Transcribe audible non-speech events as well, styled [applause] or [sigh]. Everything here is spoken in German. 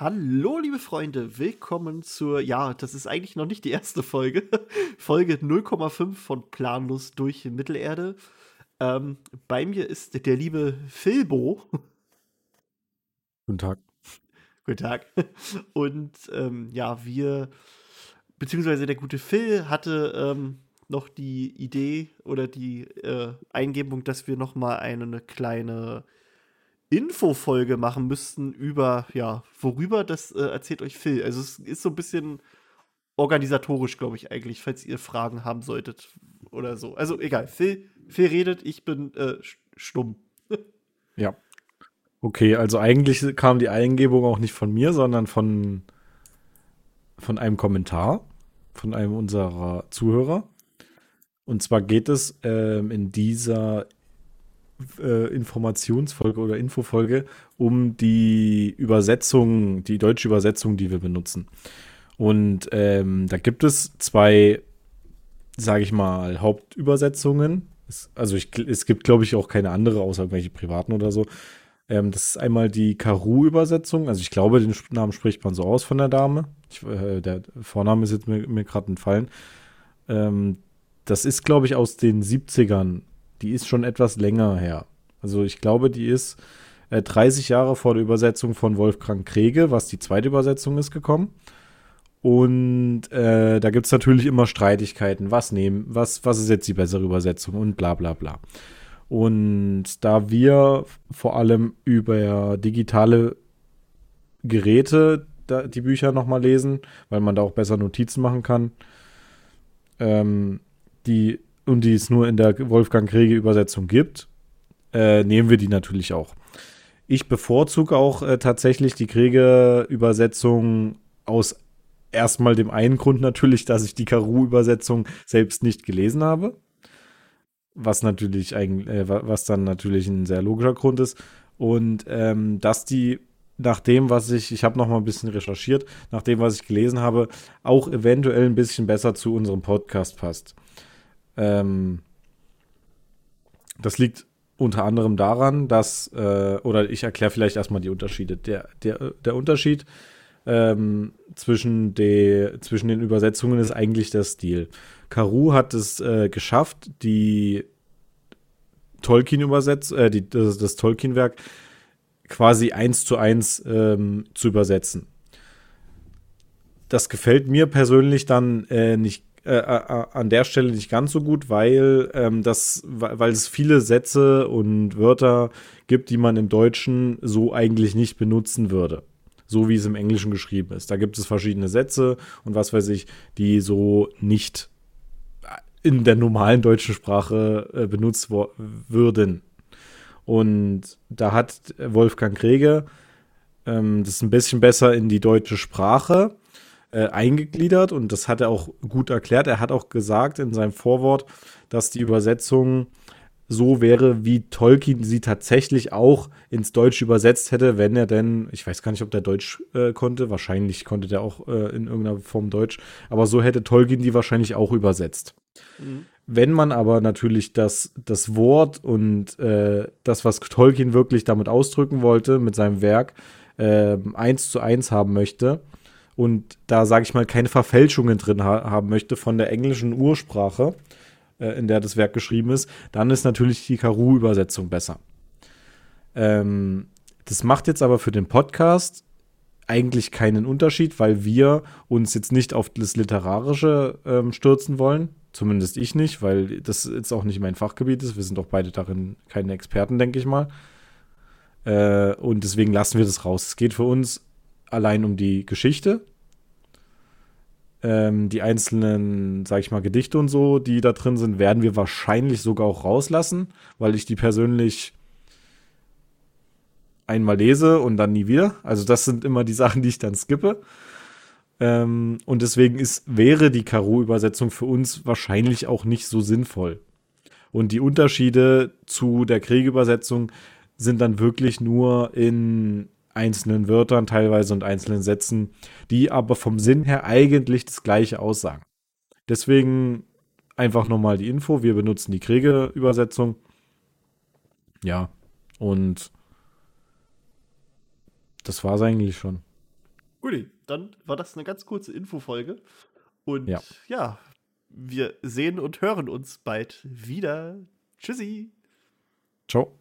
Hallo, liebe Freunde, willkommen zur, ja, das ist eigentlich noch nicht die erste Folge, [laughs] Folge 0,5 von Planlos durch Mittelerde. Ähm, bei mir ist der liebe Philbo. Guten Tag. Guten Tag. Und ähm, ja, wir, beziehungsweise der gute Phil hatte ähm, noch die Idee oder die äh, Eingebung, dass wir noch mal eine kleine Infofolge machen müssten über, ja, worüber, das äh, erzählt euch Phil. Also es ist so ein bisschen organisatorisch, glaube ich, eigentlich, falls ihr Fragen haben solltet oder so. Also egal, Phil, Phil redet, ich bin äh, stumm. [laughs] ja. Okay, also eigentlich kam die Eingebung auch nicht von mir, sondern von, von einem Kommentar von einem unserer Zuhörer. Und zwar geht es ähm, in dieser äh, Informationsfolge oder Infofolge um die Übersetzung, die deutsche Übersetzung, die wir benutzen. Und ähm, da gibt es zwei, sage ich mal, Hauptübersetzungen. Es, also ich, es gibt, glaube ich, auch keine andere, außer irgendwelche privaten oder so. Ähm, das ist einmal die Karu-Übersetzung. Also ich glaube, den Namen spricht man so aus von der Dame. Ich, äh, der Vorname ist jetzt mir, mir gerade entfallen. Ähm, das ist, glaube ich, aus den 70ern die ist schon etwas länger her. Also ich glaube, die ist äh, 30 Jahre vor der Übersetzung von Wolfgang Krege, was die zweite Übersetzung ist, gekommen. Und äh, da gibt es natürlich immer Streitigkeiten. Was nehmen, was, was ist jetzt die bessere Übersetzung und bla bla bla. Und da wir vor allem über digitale Geräte die Bücher nochmal lesen, weil man da auch besser Notizen machen kann, ähm, die und die es nur in der Wolfgang Krege Übersetzung gibt, äh, nehmen wir die natürlich auch. Ich bevorzuge auch äh, tatsächlich die Krege Übersetzung aus erstmal dem einen Grund natürlich, dass ich die Karu Übersetzung selbst nicht gelesen habe. Was natürlich eigentlich, äh, was dann natürlich ein sehr logischer Grund ist. Und ähm, dass die nach dem, was ich, ich habe noch mal ein bisschen recherchiert, nach dem, was ich gelesen habe, auch eventuell ein bisschen besser zu unserem Podcast passt. Ähm, das liegt unter anderem daran, dass, äh, oder ich erkläre vielleicht erstmal die Unterschiede. Der, der, der Unterschied ähm, zwischen, de, zwischen den Übersetzungen ist eigentlich der Stil. Karu hat es äh, geschafft, die Tolkien-Übersetzung, äh, die, das, das Tolkien-Werk quasi eins zu eins ähm, zu übersetzen. Das gefällt mir persönlich dann äh, nicht äh, äh, an der Stelle nicht ganz so gut, weil ähm, das, weil es viele Sätze und Wörter gibt, die man im Deutschen so eigentlich nicht benutzen würde. So wie es im Englischen geschrieben ist. Da gibt es verschiedene Sätze und was weiß ich, die so nicht in der normalen deutschen Sprache äh, benutzt würden. Und da hat Wolfgang Krege ähm, das ein bisschen besser in die deutsche Sprache äh, eingegliedert und das hat er auch gut erklärt. Er hat auch gesagt in seinem Vorwort, dass die Übersetzung so wäre, wie Tolkien sie tatsächlich auch ins Deutsch übersetzt hätte, wenn er denn, ich weiß gar nicht, ob der Deutsch äh, konnte, wahrscheinlich konnte der auch äh, in irgendeiner Form Deutsch, aber so hätte Tolkien die wahrscheinlich auch übersetzt. Mhm. Wenn man aber natürlich das, das Wort und äh, das, was Tolkien wirklich damit ausdrücken wollte, mit seinem Werk, äh, eins zu eins haben möchte, und da, sage ich mal, keine Verfälschungen drin ha haben möchte von der englischen Ursprache, äh, in der das Werk geschrieben ist, dann ist natürlich die Karu-Übersetzung besser. Ähm, das macht jetzt aber für den Podcast eigentlich keinen Unterschied, weil wir uns jetzt nicht auf das Literarische ähm, stürzen wollen. Zumindest ich nicht, weil das jetzt auch nicht mein Fachgebiet ist. Wir sind doch beide darin keine Experten, denke ich mal. Äh, und deswegen lassen wir das raus. Es geht für uns allein um die Geschichte. Ähm, die einzelnen, sag ich mal, Gedichte und so, die da drin sind, werden wir wahrscheinlich sogar auch rauslassen, weil ich die persönlich einmal lese und dann nie wieder. Also das sind immer die [laughs] Sachen, die ich dann skippe. Ähm, und deswegen ist, wäre die Karo-Übersetzung für uns wahrscheinlich auch nicht so sinnvoll. Und die Unterschiede zu der Kriegübersetzung sind dann wirklich nur in einzelnen Wörtern teilweise und einzelnen Sätzen, die aber vom Sinn her eigentlich das gleiche aussagen. Deswegen einfach nochmal die Info. Wir benutzen die Kriege-Übersetzung. Ja, und das war es eigentlich schon. Guti, dann war das eine ganz kurze Infofolge. Und Ja. ja, wir sehen und hören uns bald wieder. Tschüssi. Ciao.